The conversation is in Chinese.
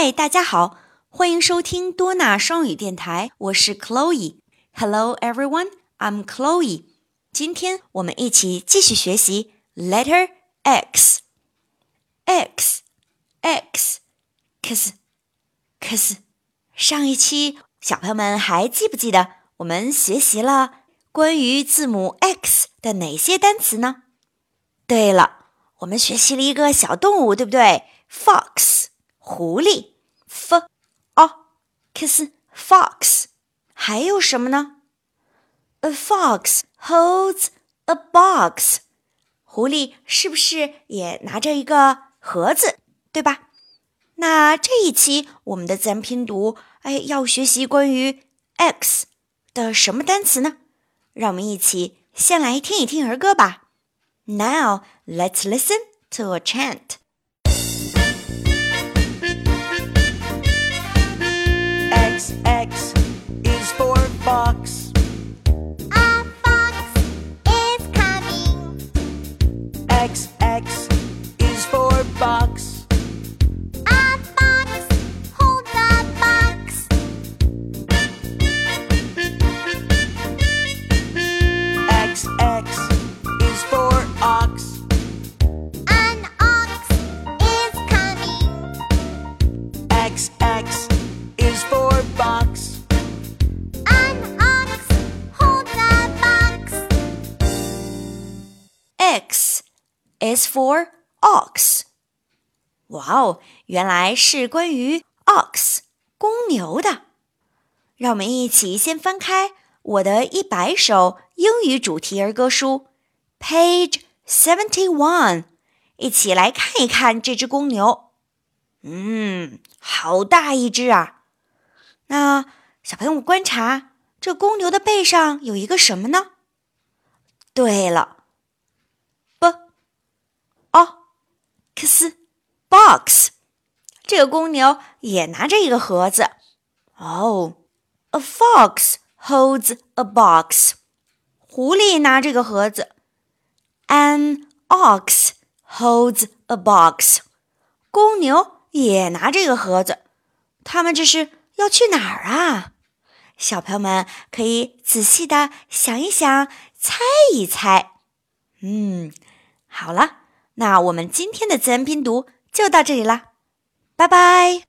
嗨，大家好，欢迎收听多纳双语电台，我是 Chloe。Hello everyone, I'm Chloe。今天我们一起继续学习 letter X。X X X X。上一期小朋友们还记不记得我们学习了关于字母 X 的哪些单词呢？对了，我们学习了一个小动物，对不对？Fox。狐狸，f o x fox，还有什么呢？A fox holds a box，狐狸是不是也拿着一个盒子，对吧？那这一期我们的自然拼读，哎，要学习关于 x 的什么单词呢？让我们一起先来听一听儿歌吧。Now let's listen to a chant. Is for ox。哇哦，原来是关于 ox 公牛的。让我们一起先翻开我的一百首英语主题儿歌书，Page seventy one，一起来看一看这只公牛。嗯，好大一只啊！那小朋友观察，这公牛的背上有一个什么呢？对了。x box，这个公牛也拿着一个盒子。哦，a fox holds a box，狐狸拿这个盒子。An ox holds a box，公牛也拿这个盒子。他们这是要去哪儿啊？小朋友们可以仔细的想一想，猜一猜。嗯，好了。那我们今天的自然拼读就到这里啦，拜拜。